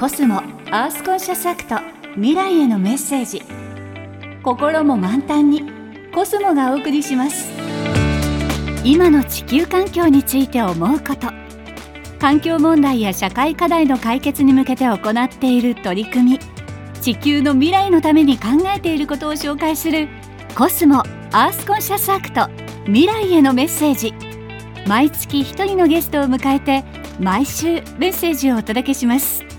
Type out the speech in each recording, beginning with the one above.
コスモアースコンシャスアクト未来へのメッセージ。心も満タンにコスモがお送りします。今の地球環境について思うこと。環境問題や社会課題の解決に向けて行っている取り組み。地球の未来のために考えていることを紹介するコスモアースコンシャスアクト未来へのメッセージ。毎月一人のゲストを迎えて毎週メッセージをお届けします。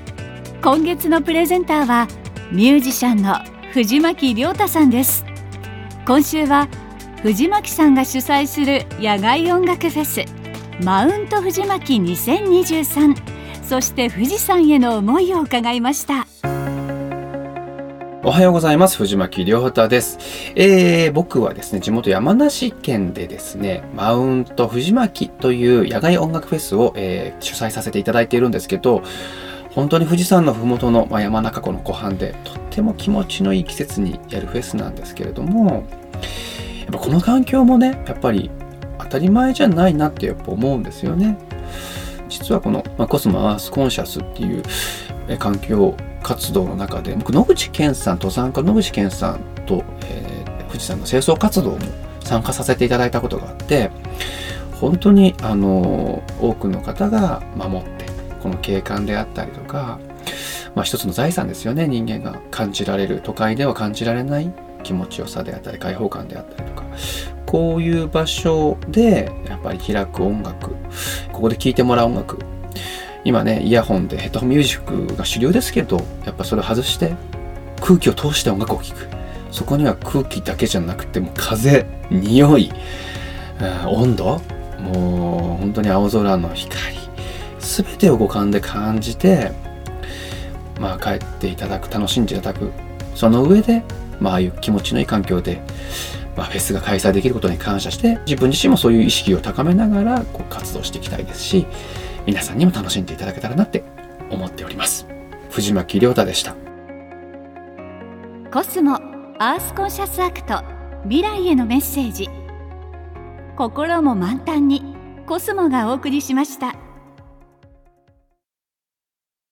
今月のプレゼンターはミュージシャンの藤巻亮太さんです今週は藤巻さんが主催する野外音楽フェスマウント藤巻2023そして富士山への思いを伺いましたおはようございます。藤巻亮太です。えー、僕はですね、地元山梨県でですね、マウント藤巻という野外音楽フェスを、えー、主催させていただいているんですけど、本当に富士山の麓の、まあ、山中湖の湖畔で、とっても気持ちのいい季節にやるフェスなんですけれども、やっぱこの環境もね、やっぱり当たり前じゃないなってやっぱ思うんですよね。実はこの、まあ、コスモアースコンシャスっていう、環境活動の中で僕野口健さん登山家野口健さんと、えー、富士山の清掃活動も参加させていただいたことがあって本当にあの多くの方が守ってこの景観であったりとか、まあ、一つの財産ですよね。人間が感じられる都会では感じられない気持ちよさであったり開放感であったりとか。こういう場所でやっぱり開く音楽。ここで聴いてもらう音楽。今ね、イヤホンでヘッドホンミュージックが主流ですけど、やっぱそれを外して空気を通して音楽を聴く。そこには空気だけじゃなくても風、匂い、温度、もう本当に青空の光、すべてを五感で感じて、まあ帰っていただく、楽しんでいただく。その上で、まあああいう気持ちのいい環境で、まあ、フェスが開催できることに感謝して、自分自身もそういう意識を高めながらこう活動していきたいですし、皆さんにも楽しんでいただけたらなって思っております藤巻亮太でしたコスモアースコンシャスアクト未来へのメッセージ心も満タンにコスモがお送りしました。